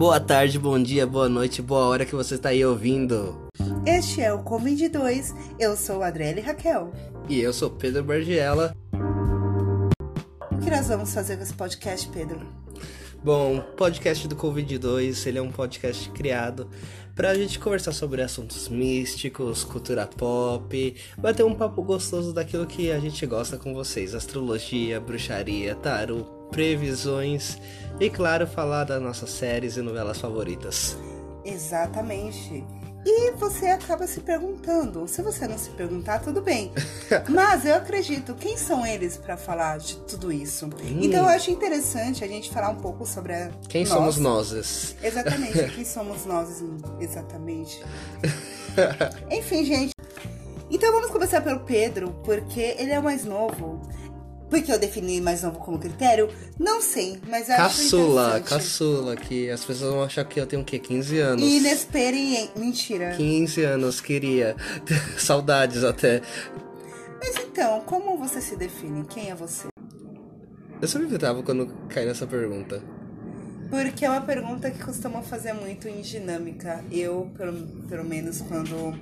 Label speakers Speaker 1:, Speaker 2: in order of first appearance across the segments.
Speaker 1: Boa tarde, bom dia, boa noite, boa hora que você está aí ouvindo.
Speaker 2: Este é o Covid 2. Eu sou a Adriele Raquel.
Speaker 1: E eu sou Pedro Bargiela.
Speaker 2: O que nós vamos fazer com esse podcast, Pedro?
Speaker 1: Bom, podcast do Covid-2, ele é um podcast criado pra gente conversar sobre assuntos místicos, cultura pop, bater um papo gostoso daquilo que a gente gosta com vocês, astrologia, bruxaria, tarô, previsões e claro, falar das nossas séries e novelas favoritas.
Speaker 2: Exatamente. E você acaba se perguntando. Se você não se perguntar, tudo bem. Mas eu acredito, quem são eles para falar de tudo isso? Hum. Então eu acho interessante a gente falar um pouco sobre a
Speaker 1: Quem nós. somos nós?
Speaker 2: Exatamente, quem somos nós exatamente. Enfim, gente. Então vamos começar pelo Pedro, porque ele é o mais novo. Porque eu defini mais novo como critério? Não sei, mas acho
Speaker 1: Caçula, caçula, que as pessoas vão achar que eu tenho o quê? 15 anos.
Speaker 2: Inexperiente. Mentira.
Speaker 1: 15 anos, queria. Saudades até.
Speaker 2: Mas então, como você se define? Quem é você?
Speaker 1: Eu sempre evitava quando cai nessa pergunta.
Speaker 2: Porque é uma pergunta que costumam fazer muito em dinâmica. Eu, pelo, pelo menos, quando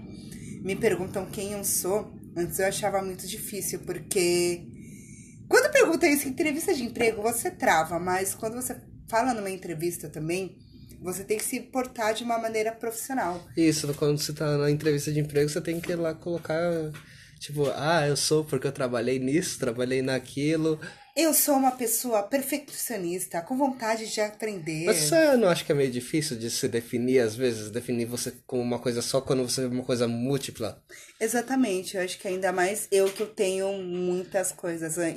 Speaker 2: me perguntam quem eu sou, antes eu achava muito difícil, porque quando pergunta isso em entrevista de emprego, você trava, mas quando você fala numa entrevista também, você tem que se portar de uma maneira profissional.
Speaker 1: Isso, quando você tá na entrevista de emprego, você tem que ir lá colocar, tipo, ah, eu sou porque eu trabalhei nisso, trabalhei naquilo.
Speaker 2: Eu sou uma pessoa perfeccionista, com vontade de aprender.
Speaker 1: Mas você não acha que é meio difícil de se definir, às vezes, definir você como uma coisa só quando você é uma coisa múltipla?
Speaker 2: Exatamente, eu acho que ainda mais eu que eu tenho muitas coisas. É,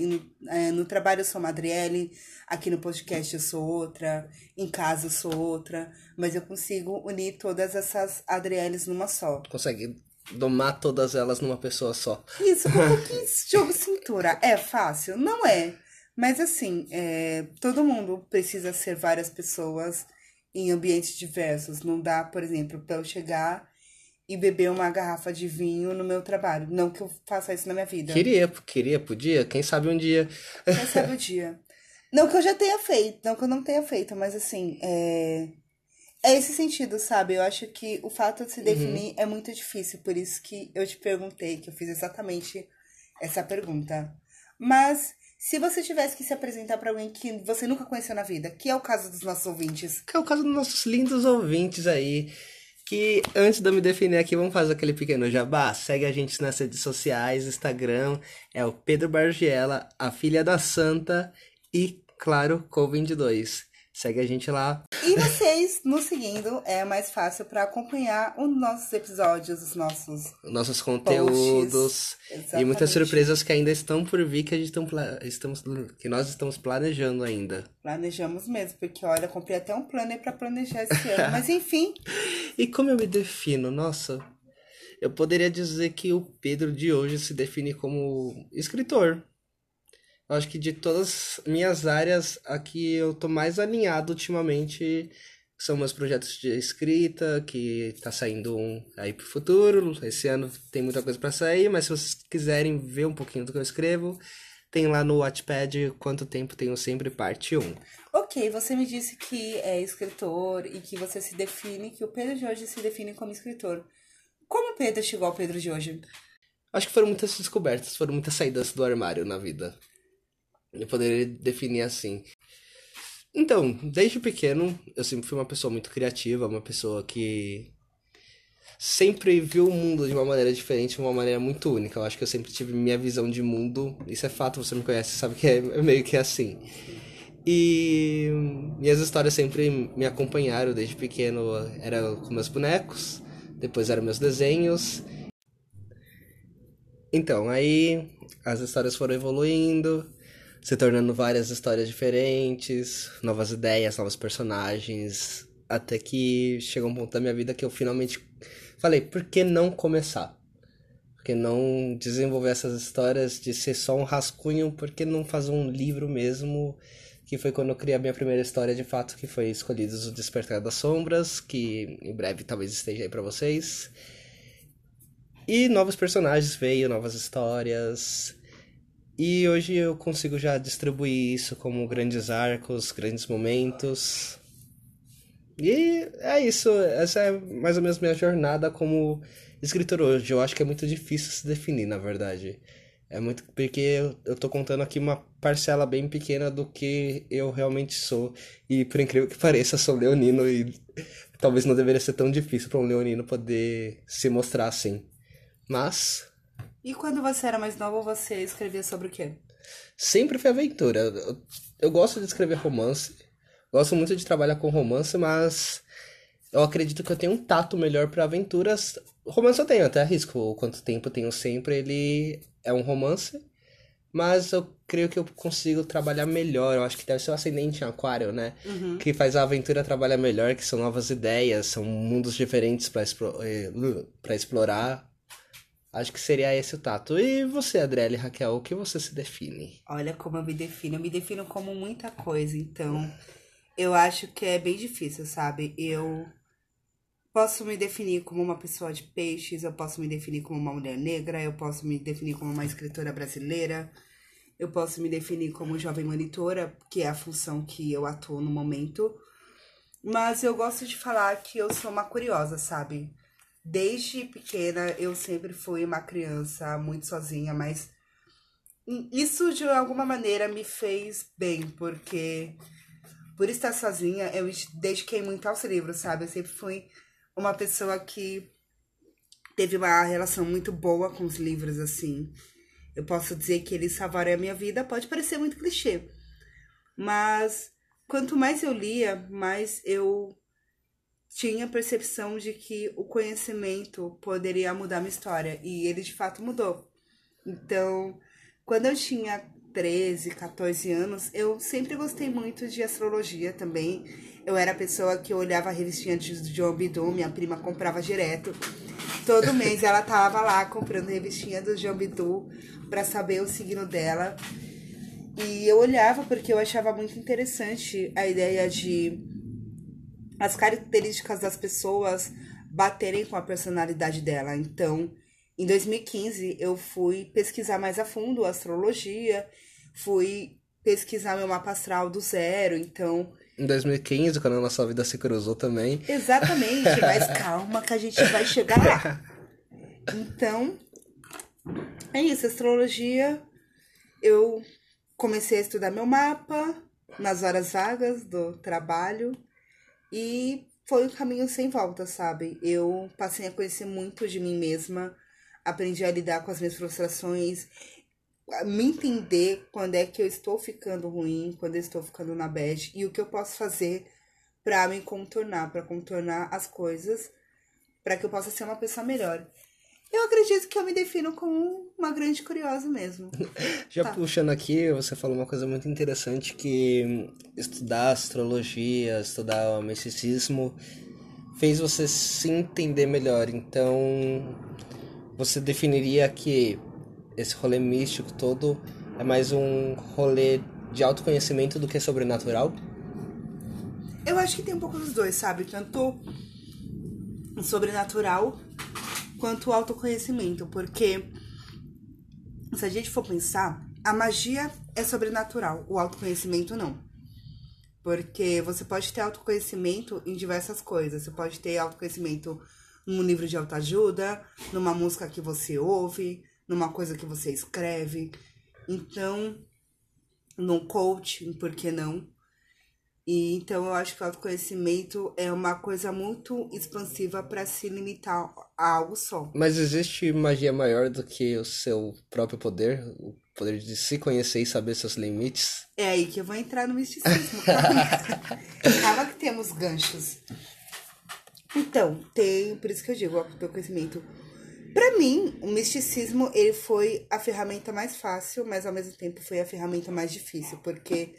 Speaker 2: é, no trabalho eu sou uma Adriele, aqui no podcast eu sou outra, em casa eu sou outra, mas eu consigo unir todas essas Adrieles numa só.
Speaker 1: Consegue domar todas elas numa pessoa só.
Speaker 2: Isso, com pouquinho de jogo cintura. É fácil? Não é. Mas assim, é, todo mundo precisa ser várias pessoas em ambientes diversos. Não dá, por exemplo, para eu chegar e beber uma garrafa de vinho no meu trabalho. Não que eu faça isso na minha vida.
Speaker 1: Queria, queria, podia. Quem sabe um dia.
Speaker 2: Quem sabe um dia. Não que eu já tenha feito, não que eu não tenha feito, mas assim, é, é esse sentido, sabe? Eu acho que o fato de se definir uhum. é muito difícil, por isso que eu te perguntei, que eu fiz exatamente essa pergunta. Mas se você tivesse que se apresentar para alguém que você nunca conheceu na vida, que é o caso dos nossos ouvintes?
Speaker 1: Que é o caso dos nossos lindos ouvintes aí. Que antes de eu me definir aqui, vamos fazer aquele pequeno jabá. Segue a gente nas redes sociais, Instagram, é o Pedro Bargiela, a filha da Santa e, claro, Co22. Segue a gente lá.
Speaker 2: E vocês nos seguindo é mais fácil para acompanhar os nossos episódios, os nossos
Speaker 1: nossos conteúdos e muitas surpresas que ainda estão por vir que a gente estamos que nós estamos planejando ainda.
Speaker 2: Planejamos mesmo, porque olha, comprei até um planner para planejar esse ano, mas enfim.
Speaker 1: e como eu me defino? Nossa, eu poderia dizer que o Pedro de hoje se define como escritor. Eu acho que de todas as minhas áreas, aqui eu tô mais alinhado ultimamente são meus projetos de escrita, que tá saindo um aí pro futuro. Esse ano tem muita coisa para sair, mas se vocês quiserem ver um pouquinho do que eu escrevo, tem lá no Wattpad Quanto Tempo Tenho Sempre, parte 1.
Speaker 2: Ok, você me disse que é escritor e que você se define, que o Pedro de hoje se define como escritor. Como o Pedro chegou ao Pedro de hoje?
Speaker 1: Acho que foram muitas descobertas, foram muitas saídas do armário na vida. Eu poderia definir assim. Então, desde pequeno, eu sempre fui uma pessoa muito criativa, uma pessoa que sempre viu o mundo de uma maneira diferente, de uma maneira muito única. Eu acho que eu sempre tive minha visão de mundo. Isso é fato, você me conhece, sabe que é meio que assim. E minhas histórias sempre me acompanharam desde pequeno. Era com meus bonecos, depois eram meus desenhos. Então, aí as histórias foram evoluindo se tornando várias histórias diferentes, novas ideias, novos personagens, até que chegou um ponto da minha vida que eu finalmente falei, por que não começar? Por que não desenvolver essas histórias de ser só um rascunho? Por que não fazer um livro mesmo? Que foi quando eu criei a minha primeira história de fato, que foi Escolhidos o Despertar das Sombras, que em breve talvez esteja aí para vocês. E novos personagens veio, novas histórias. E hoje eu consigo já distribuir isso como grandes arcos, grandes momentos. E é isso, essa é mais ou menos minha jornada como escritor hoje. Eu acho que é muito difícil se definir, na verdade. É muito porque eu, tô contando aqui uma parcela bem pequena do que eu realmente sou. E por incrível que pareça, sou leonino e talvez não deveria ser tão difícil para um leonino poder se mostrar assim. Mas.
Speaker 2: E quando você era mais novo, você escrevia sobre o quê?
Speaker 1: Sempre foi aventura. Eu, eu gosto de escrever romance. Gosto muito de trabalhar com romance, mas eu acredito que eu tenho um tato melhor para aventuras. Romance eu tenho, até arrisco. O quanto tempo eu tenho sempre, ele é um romance. Mas eu creio que eu consigo trabalhar melhor. Eu acho que deve ser o ascendente em aquário, né?
Speaker 2: Uhum.
Speaker 1: Que faz a aventura trabalhar melhor, que são novas ideias, são mundos diferentes para eh, explorar. Acho que seria esse o tato. E você, Adriele Raquel, o que você se define?
Speaker 2: Olha como eu me defino. Eu me defino como muita coisa, então eu acho que é bem difícil, sabe? Eu posso me definir como uma pessoa de peixes, eu posso me definir como uma mulher negra, eu posso me definir como uma escritora brasileira, eu posso me definir como jovem monitora, que é a função que eu atuo no momento. Mas eu gosto de falar que eu sou uma curiosa, sabe? Desde pequena eu sempre fui uma criança muito sozinha, mas isso de alguma maneira me fez bem, porque por estar sozinha eu dediquei muito aos livros, sabe? Eu sempre fui uma pessoa que teve uma relação muito boa com os livros, assim. Eu posso dizer que eles salvaram a minha vida, pode parecer muito clichê. Mas quanto mais eu lia, mais eu tinha a percepção de que o conhecimento poderia mudar minha história. E ele de fato mudou. Então, quando eu tinha 13, 14 anos, eu sempre gostei muito de astrologia também. Eu era a pessoa que olhava a revistinha de John Bidu, minha prima comprava direto. Todo mês ela tava lá comprando a revistinha do John Bidu para saber o signo dela. E eu olhava porque eu achava muito interessante a ideia de as características das pessoas baterem com a personalidade dela. Então, em 2015, eu fui pesquisar mais a fundo a astrologia, fui pesquisar meu mapa astral do zero, então
Speaker 1: em 2015, quando a nossa vida se cruzou também.
Speaker 2: Exatamente, mas calma que a gente vai chegar lá. Então, é isso, astrologia. Eu comecei a estudar meu mapa nas horas vagas do trabalho e foi um caminho sem volta, sabe? Eu passei a conhecer muito de mim mesma, aprendi a lidar com as minhas frustrações, me entender quando é que eu estou ficando ruim, quando eu estou ficando na bad e o que eu posso fazer para me contornar, para contornar as coisas, para que eu possa ser uma pessoa melhor. Eu acredito que eu me defino como uma grande curiosa mesmo.
Speaker 1: Já tá. puxando aqui, você falou uma coisa muito interessante que estudar astrologia, estudar o misticismo fez você se entender melhor. Então, você definiria que esse rolê místico todo é mais um rolê de autoconhecimento do que sobrenatural?
Speaker 2: Eu acho que tem um pouco dos dois, sabe? Tanto sobrenatural quanto autoconhecimento, porque se a gente for pensar, a magia é sobrenatural, o autoconhecimento não. Porque você pode ter autoconhecimento em diversas coisas. Você pode ter autoconhecimento num livro de autoajuda, numa música que você ouve, numa coisa que você escreve. Então, num coaching, por que não? E então eu acho que o autoconhecimento é uma coisa muito expansiva para se limitar algo só.
Speaker 1: Mas existe magia maior do que o seu próprio poder, o poder de se conhecer e saber seus limites?
Speaker 2: É aí que eu vou entrar no misticismo. Calma, calma que temos ganchos. Então, tem, por isso que eu digo, o autoconhecimento para mim, o misticismo ele foi a ferramenta mais fácil, mas ao mesmo tempo foi a ferramenta mais difícil, porque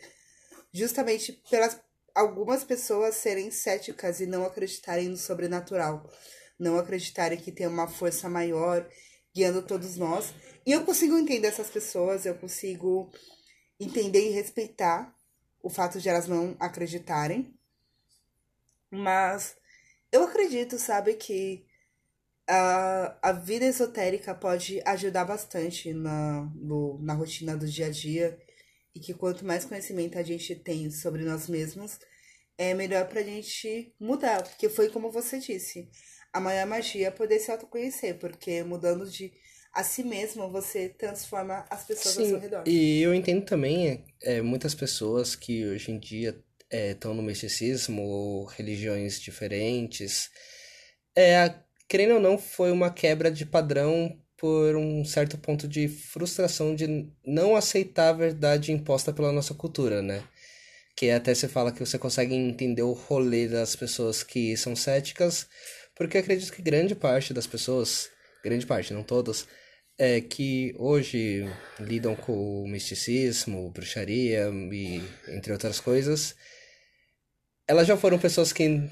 Speaker 2: justamente pelas algumas pessoas serem céticas e não acreditarem no sobrenatural, não acreditarem que tem uma força maior guiando todos nós. E eu consigo entender essas pessoas, eu consigo entender e respeitar o fato de elas não acreditarem. Mas eu acredito, sabe, que a, a vida esotérica pode ajudar bastante na, no, na rotina do dia a dia e que quanto mais conhecimento a gente tem sobre nós mesmos, é melhor pra gente mudar. Porque foi como você disse. A maior magia é poder se autoconhecer, porque mudando de a si mesmo, você transforma as pessoas
Speaker 1: Sim,
Speaker 2: ao seu redor.
Speaker 1: e eu entendo também é, muitas pessoas que hoje em dia estão no misticismo ou religiões diferentes. É, querendo ou não, foi uma quebra de padrão por um certo ponto de frustração de não aceitar a verdade imposta pela nossa cultura, né? Que até você fala que você consegue entender o rolê das pessoas que são céticas, porque acredito que grande parte das pessoas, grande parte, não todas, é que hoje lidam com o misticismo, bruxaria e entre outras coisas, elas já foram pessoas que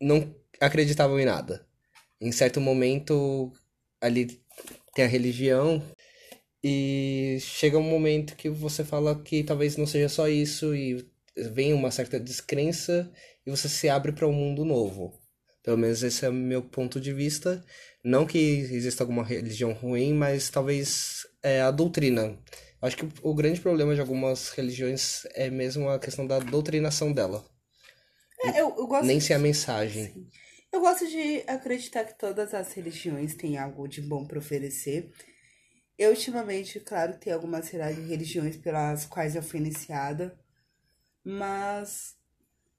Speaker 1: não acreditavam em nada. Em certo momento, ali tem a religião, e chega um momento que você fala que talvez não seja só isso, e vem uma certa descrença, e você se abre para um mundo novo. Pelo menos esse é o meu ponto de vista. Não que exista alguma religião ruim, mas talvez é, a doutrina. Acho que o grande problema de algumas religiões é mesmo a questão da doutrinação dela.
Speaker 2: É, eu, eu gosto
Speaker 1: Nem se a mensagem.
Speaker 2: Eu gosto de acreditar que todas as religiões têm algo de bom para oferecer. Eu, ultimamente, claro, tem algumas religiões pelas quais eu fui iniciada, mas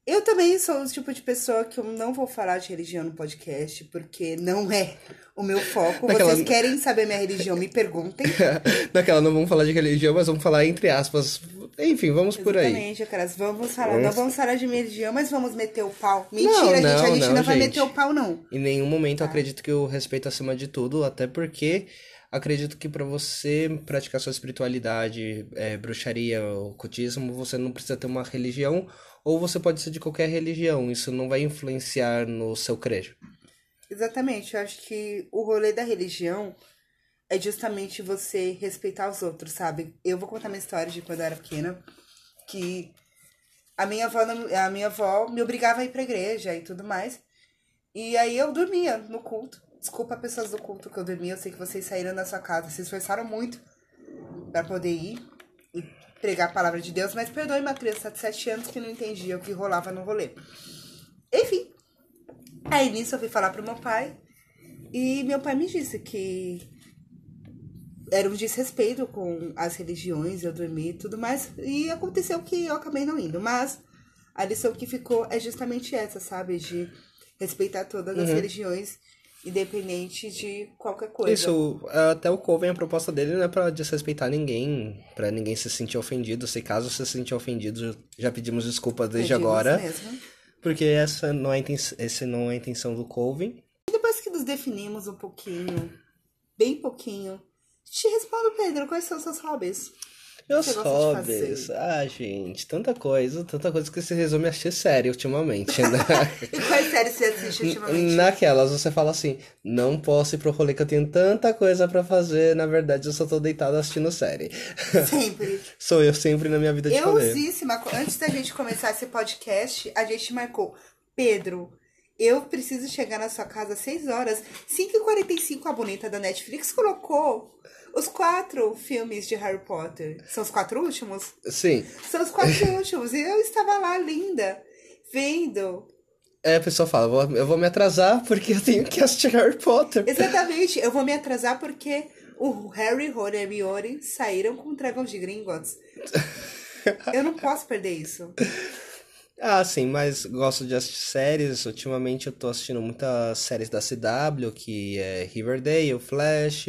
Speaker 2: eu também sou o tipo de pessoa que eu não vou falar de religião no podcast, porque não é o meu foco.
Speaker 1: Daquela-
Speaker 2: Vocês querem saber minha religião, me perguntem.
Speaker 1: Naquela não vamos falar de religião, mas vamos falar entre aspas. Enfim, vamos por aí.
Speaker 2: Exatamente, caras. Vamos falar,
Speaker 1: Vamos-
Speaker 2: não vamos falar de minha religião, mas vamos meter o pau. Mentira,
Speaker 1: Não,
Speaker 2: gente,
Speaker 1: não,
Speaker 2: a gente
Speaker 1: não,
Speaker 2: não, vai
Speaker 1: gente.
Speaker 2: meter o pau, não.
Speaker 1: Em nenhum momento eu acredito que o respeito acima de tudo, até porque acredito que para você praticar sua espiritualidade, é, bruxaria, ocultismo, você não precisa ter uma religião, ou você pode ser de qualquer religião. Isso não vai influenciar no seu crer.
Speaker 2: Exatamente, eu acho que o rolê da religião é justamente você respeitar os outros, sabe? Eu vou contar minha história de quando eu era pequena, que a minha avó, a minha avó me obrigava a ir pra igreja e tudo mais. E aí eu dormia no culto. Desculpa pessoas do culto que eu dormia, eu sei que vocês saíram da sua casa, se esforçaram muito pra poder ir e pregar a palavra de Deus, mas perdoe uma criança de 7 anos que não entendia o que rolava no rolê. Enfim, Aí nisso eu fui falar pro meu pai e meu pai me disse que era um desrespeito com as religiões, eu dormi e tudo mais. E aconteceu que eu acabei não indo. Mas a lição que ficou é justamente essa, sabe? De respeitar todas as religiões, independente de qualquer coisa.
Speaker 1: Isso, até o Coven, a proposta dele não é pra desrespeitar ninguém, pra ninguém se sentir ofendido. Se caso se sentir ofendido, já pedimos desculpas desde
Speaker 2: Pedimos
Speaker 1: agora.
Speaker 2: mesmo.
Speaker 1: Porque essa não é a intenção, esse não é a intenção do Coven.
Speaker 2: E depois que nos definimos um pouquinho, bem pouquinho, te respondo, Pedro, quais são os seus hobbies?
Speaker 1: Meus hobbies. Ah, gente, tanta coisa, tanta coisa que se resume a assistir série ultimamente, né?
Speaker 2: E quais séries você assiste ultimamente?
Speaker 1: Naquelas, você fala assim, não posso ir pro rolê que eu tenho tanta coisa pra fazer, na verdade eu só tô deitado assistindo série.
Speaker 2: Sempre.
Speaker 1: Sou eu sempre na minha vida de rolê.
Speaker 2: Eusíssima. Antes da gente começar esse podcast, a gente marcou. Pedro, eu preciso chegar na sua casa às 6 horas. 5h45 a bonita da Netflix colocou os quatro filmes de Harry Potter. São os quatro últimos?
Speaker 1: Sim.
Speaker 2: São os quatro últimos. E eu estava lá, linda, vendo.
Speaker 1: É, a pessoa fala, "Vou- eu vou me atrasar porque eu tenho que assistir Harry Potter.
Speaker 2: Exatamente. Eu vou me atrasar porque o Harry, Ron e Hermione saíram com dragões de Gringotts. Eu não posso perder isso.
Speaker 1: Ah, sim, mas gosto de assistir séries. Ultimamente eu tô assistindo muitas séries da CW, que é Riverdale, Flash,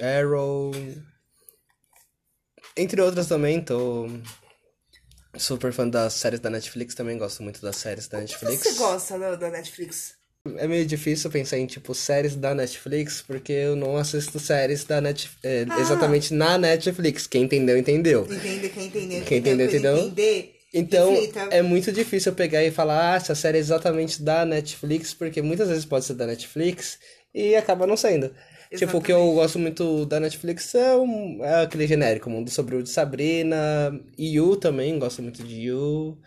Speaker 1: Arrow. Entre outras também, tô super fã das séries da Netflix, também gosto muito das séries da Netflix.
Speaker 2: Você gosta da, da Netflix?
Speaker 1: É meio difícil pensar em, tipo, séries da Netflix, porque eu não assisto séries da Net... é,
Speaker 2: Ah.
Speaker 1: exatamente na Netflix. Quem entendeu, entendeu.
Speaker 2: Entende, quem entendeu,
Speaker 1: Quem entendeu, entendeu?
Speaker 2: Entender,
Speaker 1: Então, é muito difícil eu pegar e falar, ah, essa série é exatamente da Netflix, porque muitas vezes pode ser da Netflix e acaba não sendo. Tipo, o que eu
Speaker 2: Exatamente.
Speaker 1: gosto muito da Netflix é, é aquele genérico, Mundo Sobre o de Sabrina, You também, gosto muito de You.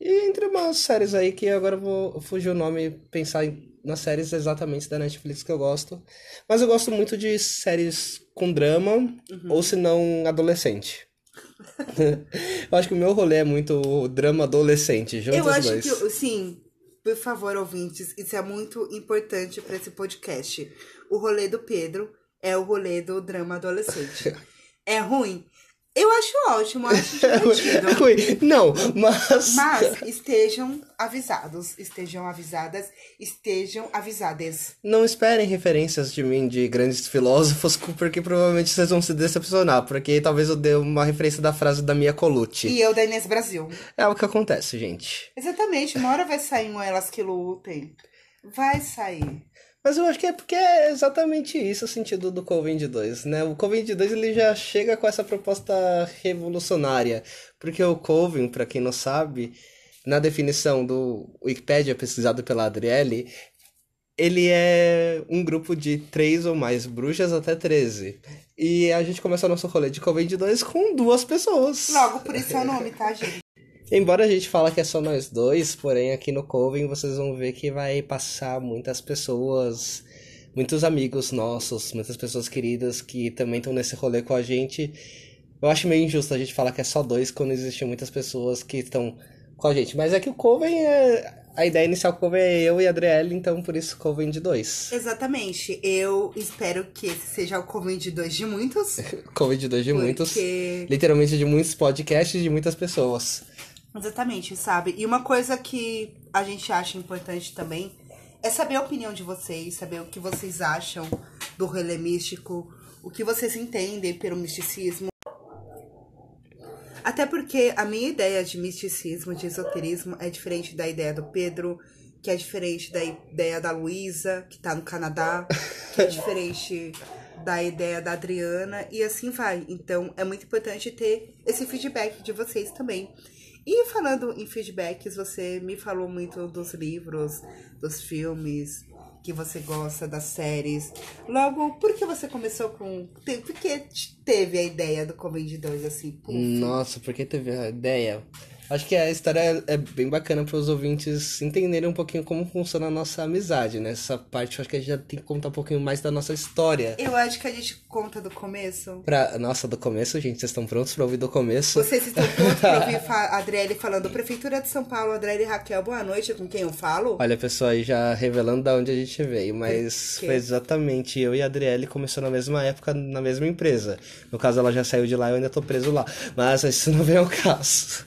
Speaker 1: E entre umas séries aí que agora eu vou fugir o nome pensar nas séries exatamente da Netflix que eu gosto. Mas eu gosto muito de séries com drama,
Speaker 2: Uhum.
Speaker 1: ou se não, adolescente. eu acho que o meu rolê é muito drama adolescente, juntos
Speaker 2: Eu acho
Speaker 1: dois.
Speaker 2: que, sim, por favor, ouvintes, isso é muito importante para esse podcast. O rolê do Pedro é o rolê do drama adolescente. É ruim? Eu acho ótimo, eu acho divertido.
Speaker 1: É ruim. Não, mas.
Speaker 2: Mas estejam avisados, estejam avisadas, estejam avisadas.
Speaker 1: Não esperem referências de mim de grandes filósofos, porque provavelmente vocês vão se decepcionar, porque talvez eu dê uma referência da frase da Mia Colucci.
Speaker 2: E eu da Inês Brasil.
Speaker 1: É o que acontece, gente.
Speaker 2: Exatamente, uma hora vai sair um Elas que Lutem. Vai sair.
Speaker 1: Mas eu acho que é porque é exatamente isso o sentido do Covid 2, né? O Covid 2 ele já chega com essa proposta revolucionária, porque o Coven, para quem não sabe, na definição do Wikipedia pesquisado pela Adriele, ele é um grupo de três ou mais bruxas até 13. E a gente começa o nosso rolê de Covid 2 com duas pessoas.
Speaker 2: Logo, por isso é o nome, tá, gente?
Speaker 1: Embora a gente fala que é só nós dois, porém aqui no Coven vocês vão ver que vai passar muitas pessoas, muitos amigos nossos, muitas pessoas queridas que também estão nesse rolê com a gente. Eu acho meio injusto a gente falar que é só dois quando existem muitas pessoas que estão com a gente. Mas é que o Coven é. A ideia inicial do Coven é eu e a Adriele, então por isso Coven de dois.
Speaker 2: Exatamente. Eu espero que esse seja o Coven de dois de muitos.
Speaker 1: Coven de dois de
Speaker 2: Porque-
Speaker 1: muitos. Literalmente de muitos podcasts de muitas pessoas.
Speaker 2: Exatamente, sabe? E uma coisa que a gente acha importante também é saber a opinião de vocês, saber o que vocês acham do relé místico, o que vocês entendem pelo misticismo. Até porque a minha ideia de misticismo, de esoterismo, é diferente da ideia do Pedro, que é diferente da ideia da Luísa, que tá no Canadá, que é diferente da ideia da Adriana, e assim vai. Então é muito importante ter esse feedback de vocês também. E falando em feedbacks, você me falou muito dos livros, dos filmes que você gosta, das séries. Logo, por que você começou com. Por que te- teve a ideia do Comedy 2 assim?
Speaker 1: Nossa, porque teve a ideia. Acho que a história é bem bacana para os ouvintes entenderem um pouquinho como funciona a nossa amizade, né? Essa parte eu acho que a gente já tem que contar um pouquinho mais da nossa história.
Speaker 2: Eu acho que a gente conta do começo.
Speaker 1: Pra... Nossa, do começo, gente, vocês estão prontos para ouvir do começo?
Speaker 2: Vocês estão prontos pra ouvir a Adriele falando Prefeitura de São Paulo, Adriele e Raquel, boa noite, com quem eu falo?
Speaker 1: Olha, pessoal, aí já revelando da onde a gente veio, mas foi exatamente eu e a Adriele começou na mesma época, na mesma empresa. No caso, ela já saiu de lá e eu ainda tô preso lá. Mas isso não vem ao caso.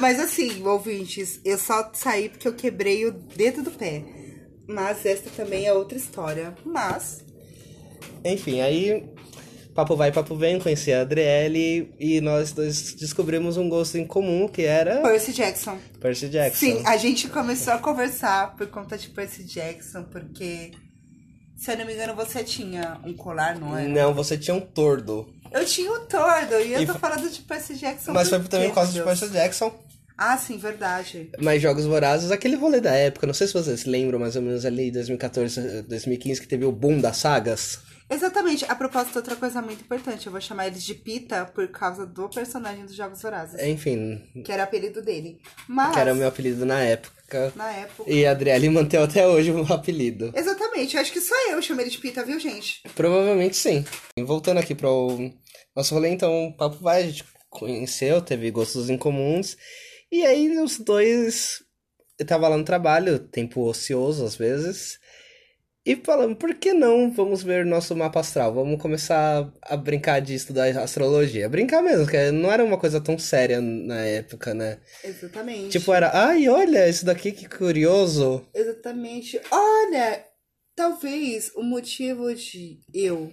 Speaker 2: Mas assim, ouvintes, eu só saí porque eu quebrei o dedo do pé. Mas esta também é outra história. Mas,
Speaker 1: Enfim, aí papo vai, papo vem, conheci a Adriele e nós dois descobrimos um gosto em comum que era
Speaker 2: Percy Jackson.
Speaker 1: Percy Jackson.
Speaker 2: Sim, a gente começou a conversar por conta de Percy Jackson, porque, se eu não me engano, você tinha um colar, não é?
Speaker 1: Não, você tinha um tordo.
Speaker 2: Eu tinha um tordo e eu
Speaker 1: E
Speaker 2: tô
Speaker 1: fa-
Speaker 2: falando de Percy Jackson.
Speaker 1: Mas foi também por causa de? Percy Jackson.
Speaker 2: Ah, sim, verdade.
Speaker 1: Mas Jogos Vorazes, aquele rolê da época, não sei se vocês lembram mais ou menos ali 2014, 2015, que teve o boom das sagas.
Speaker 2: Exatamente. A propósito, outra coisa muito importante. Eu vou chamar eles de Pita por causa do personagem dos Jogos Vorazes.
Speaker 1: Enfim,
Speaker 2: Que era o apelido dele. Mas,
Speaker 1: que era o meu apelido na época.
Speaker 2: na época...
Speaker 1: E a Adriele manteve até hoje o apelido.
Speaker 2: Exatamente. Eu acho que só eu chamei ele de Pita, viu, gente?
Speaker 1: Provavelmente sim. Voltando aqui para o nosso rolê, então, o papo vai, a gente conheceu, teve gostos em comuns. E aí os dois. Eu tava lá no trabalho, tempo ocioso às vezes. E falamos, por que não vamos ver nosso mapa astral? Vamos começar a brincar de estudar astrologia. Brincar mesmo, porque não era uma coisa tão séria na época, né?
Speaker 2: Exatamente.
Speaker 1: Tipo, era, ai, olha, isso daqui que curioso.
Speaker 2: Exatamente. Olha, talvez o motivo de eu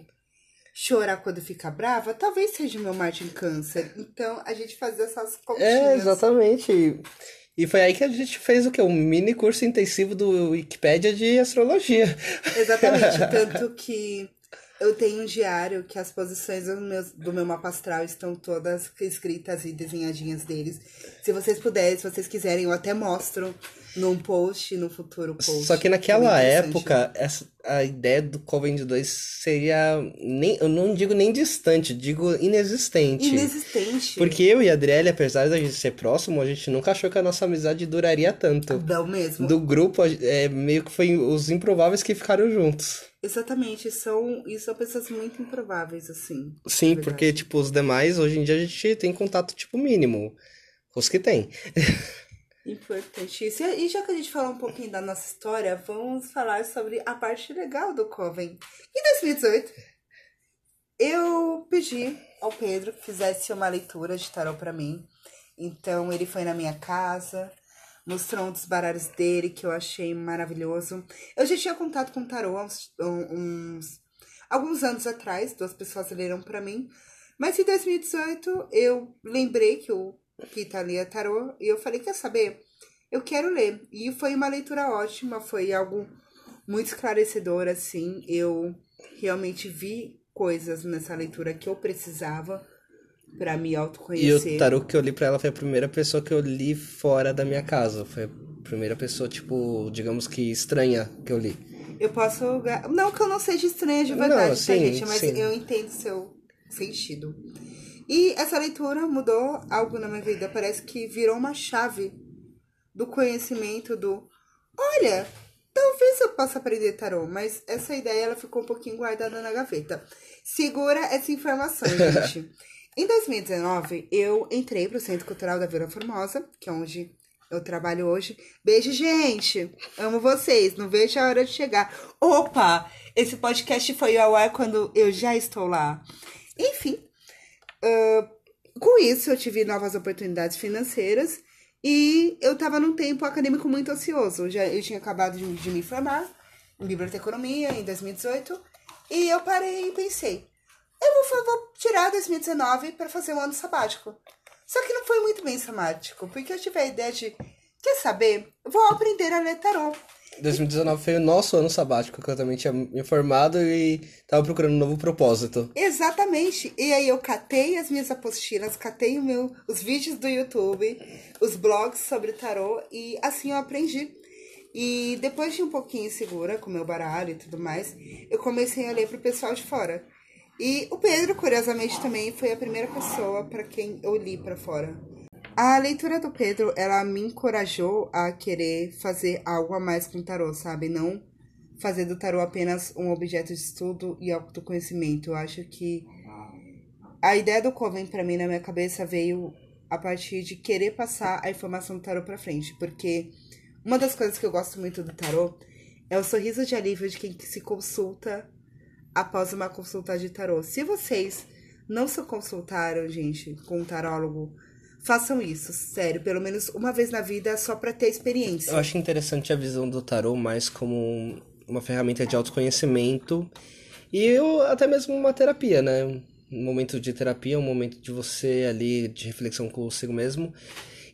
Speaker 2: chorar quando fica brava, talvez seja o meu Marte em câncer. Então, a gente fazia essas continhas.
Speaker 1: É, exatamente. E foi aí que a gente fez o quê? Um mini curso intensivo do Wikipédia de astrologia.
Speaker 2: Exatamente. Tanto que eu tenho um diário que as posições do meu, do meu mapa astral estão todas escritas e desenhadinhas deles. Se vocês puderem, se vocês quiserem, eu até mostro num post, no futuro post.
Speaker 1: Só que naquela época, essa, a ideia do Coven 2 seria. Nem, eu não digo nem distante, digo inexistente.
Speaker 2: Inexistente.
Speaker 1: Porque eu e a Adriele, apesar da gente ser próximo, a gente nunca achou que a nossa amizade duraria tanto.
Speaker 2: Não mesmo.
Speaker 1: Do grupo, é, meio que foi os improváveis que ficaram juntos.
Speaker 2: Exatamente, são, e são pessoas muito improváveis, assim.
Speaker 1: Sim, porque, tipo, os demais, hoje em dia, a gente tem contato, tipo, mínimo. Os que tem.
Speaker 2: Importantíssimo. E já que a gente falou um pouquinho da nossa história, vamos falar sobre a parte legal do Coven. Em 2018, eu pedi ao Pedro que fizesse uma leitura de tarot pra mim. Então ele foi na minha casa, mostrou um dos baralhos dele que eu achei maravilhoso. Eu já tinha contato com tarot há uns, uns alguns anos atrás, duas pessoas leram pra mim. Mas em 2018 eu lembrei que o Pita lia tarô e eu falei, quer saber? Eu quero ler. E foi uma leitura ótima, foi algo muito esclarecedor, assim. Eu realmente vi coisas nessa leitura que eu precisava pra me
Speaker 1: E
Speaker 2: autoconhecer.
Speaker 1: o tarô que eu li pra ela foi a primeira pessoa que eu li fora da minha casa. Foi a primeira pessoa, tipo, digamos que estranha que eu li.
Speaker 2: Eu posso. Não que eu não seja estranha de verdade,
Speaker 1: Não,
Speaker 2: tá,
Speaker 1: sim,
Speaker 2: gente? Mas
Speaker 1: sim.
Speaker 2: eu entendo seu sentido. E essa leitura mudou algo na minha vida. Parece que virou uma chave do conhecimento do. Olha, talvez eu possa aprender tarô, mas essa ideia ela ficou um pouquinho guardada na gaveta. Segura essa informação, gente. em 2019, eu entrei pro Centro Cultural da Vila Formosa, que é onde eu trabalho hoje. Beijo, gente! Amo vocês, não vejo a hora de chegar. Opa! Esse podcast foi ao ar quando eu já estou lá. Enfim, com isso eu tive novas oportunidades financeiras e eu estava num tempo acadêmico muito ansioso. Já, eu tinha acabado de, de me formar em biblioteconomia em 2018 e eu parei e pensei, eu vou, vou tirar 2019 para fazer um ano sabático. Só que não foi muito bem sabático, porque eu tive a ideia de, quer saber, vou aprender a ler tarô.
Speaker 1: 2019 foi o nosso ano sabático, que eu também tinha me formado e tava procurando um novo propósito.
Speaker 2: Exatamente. E aí eu catei as minhas apostilas, catei o meu, os vídeos do YouTube, os blogs sobre tarô e assim eu aprendi. E depois de um pouquinho segura com meu baralho e tudo mais, eu comecei a ler pro pessoal de fora. E o Pedro, curiosamente, também foi a primeira pessoa para quem eu li para fora. A leitura do Pedro, ela me encorajou a querer fazer algo a mais com o tarô, sabe? Não fazer do tarô apenas um objeto de estudo e autoconhecimento. Eu acho que a ideia do Coven pra mim na minha cabeça veio a partir de querer passar a informação do tarô pra frente, porque uma das coisas que eu gosto muito do tarô é o sorriso de alívio de quem se consulta após uma consulta de tarô. Se vocês não se consultaram, gente, com um tarólogo, façam isso, sério, pelo menos uma vez na vida só pra ter experiência.
Speaker 1: Eu acho interessante a visão do tarô mais como uma ferramenta de autoconhecimento e eu, até mesmo uma terapia, né? Um momento de terapia, um momento de você ali, de reflexão consigo mesmo,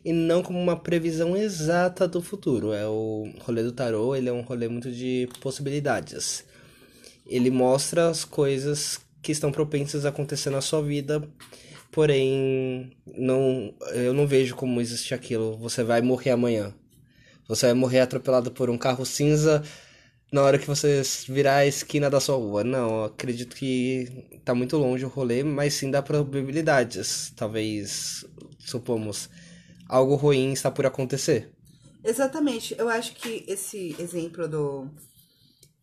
Speaker 1: e não como uma previsão exata do futuro. É o rolê do tarô, ele é um rolê muito de possibilidades. Ele mostra as coisas que estão propensas a acontecer na sua vida, porém, não, eu não vejo como existe aquilo. Você vai morrer amanhã. Você vai morrer atropelado por um carro cinza na hora que você virar a esquina da sua rua. Não, acredito que tá muito longe o rolê, mas sim dá probabilidades. Talvez, supomos, algo ruim está por acontecer.
Speaker 2: Exatamente. Eu acho que esse exemplo do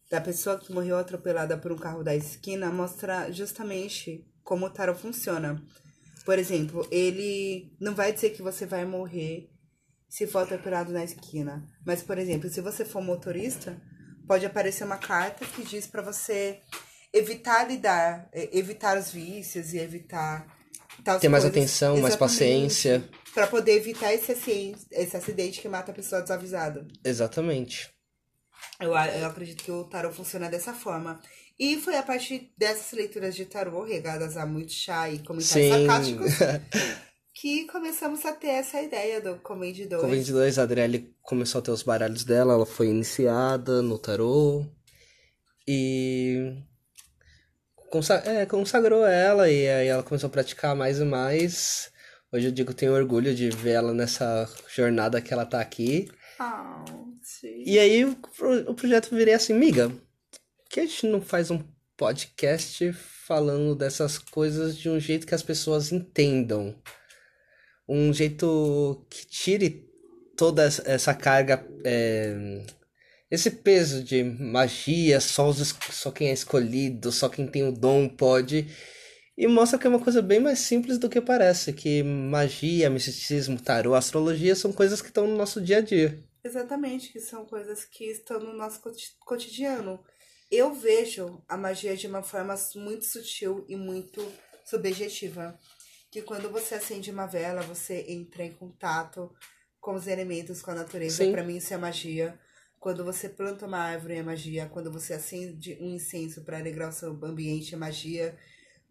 Speaker 2: da pessoa que morreu atropelada por um carro da esquina mostra justamente como o tarot funciona. Por exemplo, ele não vai dizer que você vai morrer se for atropelado na esquina. Mas, por exemplo, se você for motorista, pode aparecer uma carta que diz pra você evitar lidar, evitar os vícios e evitar tais
Speaker 1: Ter mais
Speaker 2: coisas.
Speaker 1: atenção, mais paciência.
Speaker 2: Pra poder evitar esse, acidente- esse acidente que mata a pessoa desavisada.
Speaker 1: Exatamente.
Speaker 2: Eu, eu acredito que o tarô funciona dessa forma. E foi a partir dessas leituras de tarô, regadas a muito chá e comentários
Speaker 1: Sim.
Speaker 2: sarcásticos, que começamos a ter essa ideia do Comedy 2.
Speaker 1: Com 22, a Adriele começou a ter os baralhos dela, ela foi iniciada no tarô e consa- é, consagrou ela e aí ela começou a praticar mais e mais. Hoje eu digo que tenho orgulho de ver ela nessa jornada que ela tá aqui.
Speaker 2: Ah, sim.
Speaker 1: E aí o, pro- o projeto virei assim, miga, que a gente não faz um podcast falando dessas coisas de um jeito que as pessoas entendam? Um jeito que tire toda essa- carga, é, esse peso de magia, só, os, só quem é escolhido, só quem tem o dom pode. E mostra que é uma coisa bem mais simples do que parece, que magia, misticismo, tarô, astrologia são coisas que estão no nosso dia a dia.
Speaker 2: Exatamente, que são coisas que estão no nosso cotidiano. Eu vejo a magia de uma forma muito sutil e muito subjetiva. Que quando você acende uma vela, você entra em contato com os elementos, com a natureza. Para mim, isso é magia. Quando você planta uma árvore, é magia. Quando você acende um incenso para alegrar o seu ambiente, é magia.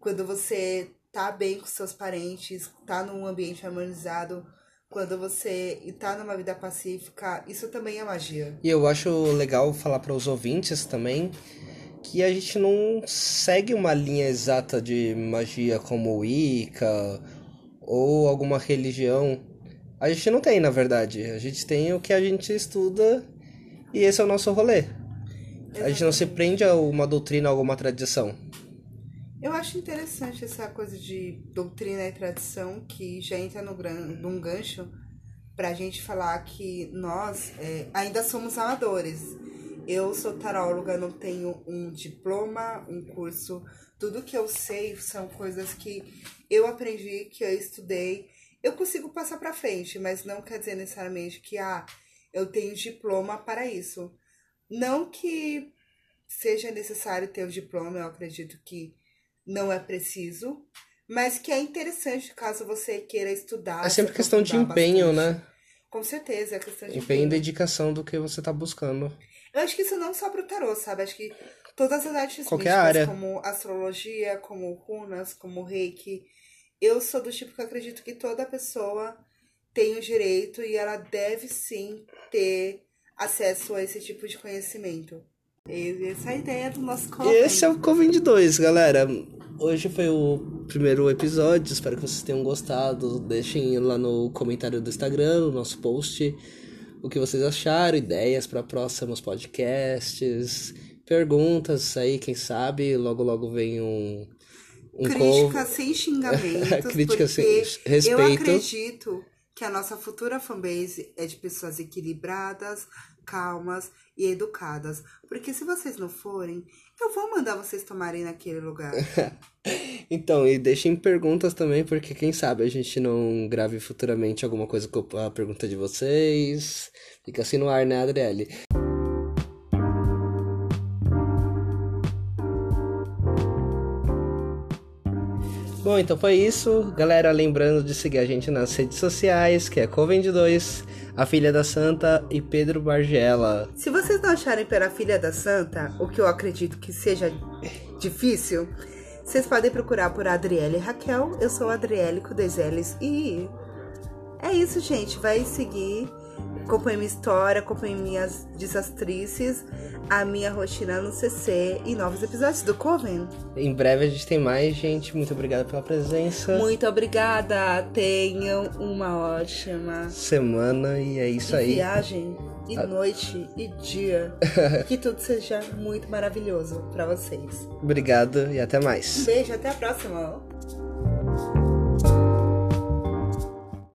Speaker 2: Quando você tá bem com seus parentes, tá num ambiente harmonizado, quando você está numa vida pacífica, isso também é magia.
Speaker 1: E eu acho legal falar para os ouvintes também que a gente não segue uma linha exata de magia como Wicca ou alguma religião. A gente não tem, na verdade. A gente tem o que a gente estuda e esse é o nosso rolê. Exatamente. A gente não se prende a uma doutrina, a alguma tradição.
Speaker 2: Eu acho interessante essa coisa de doutrina e tradição que já entra no num gancho para a gente falar que nós é, ainda somos amadores. Eu sou taróloga, não tenho um diploma, um curso. Tudo que eu sei são coisas que eu aprendi, que eu estudei. Eu consigo passar para frente, mas não quer dizer necessariamente que ah, eu tenho diploma para isso. Não que seja necessário ter o diploma, eu acredito que não é preciso, mas que é interessante caso você queira estudar.
Speaker 1: É sempre questão de empenho, bastante. né?
Speaker 2: Com certeza, é questão de
Speaker 1: empenho. E dedicação do que você está buscando.
Speaker 2: Eu acho que isso não só pro tarô, sabe? Acho que todas as artes
Speaker 1: Qualquer místicas, área.
Speaker 2: como astrologia, como runas, como reiki, eu sou do tipo que acredito que toda pessoa tem o direito e ela deve sim ter acesso a esse tipo de conhecimento. Essa é a ideia do nosso Coven.
Speaker 1: Esse é o Coven de 2, galera. Hoje foi o primeiro episódio, espero que vocês tenham gostado. Deixem lá no comentário do Instagram, no nosso post, o que vocês acharam, ideias para próximos podcasts, perguntas aí, quem sabe logo logo vem um.
Speaker 2: um Crítica sem xingamentos. Crítica sem respeito. Eu acredito que a nossa futura fanbase é de pessoas equilibradas, calmas e educadas. Porque se vocês não forem, eu vou mandar vocês tomarem naquele lugar.
Speaker 1: então, e deixem perguntas também, porque quem sabe a gente não grave futuramente alguma coisa com a pergunta de vocês. Fica assim no ar, né, Adriele? Bom, então foi isso. Galera, lembrando de seguir a gente nas redes sociais, que é Coven2, a Filha da Santa e Pedro Bargela.
Speaker 2: Se vocês não acharem pela Filha da Santa, o que eu acredito que seja difícil, vocês podem procurar por Adriele Raquel. Eu sou Adriele com dois L's e é isso, gente. Vai seguir Acompanhe minha história, acompanhe minhas desastrices, a minha rotina no CC e novos episódios do Coven.
Speaker 1: Em breve a gente tem mais, gente. Muito obrigada pela presença.
Speaker 2: Muito obrigada. Tenham uma ótima
Speaker 1: semana e é isso aí.
Speaker 2: Viagem e a... noite e dia. que tudo seja muito maravilhoso para vocês.
Speaker 1: Obrigado e até mais.
Speaker 2: Um beijo, até a próxima.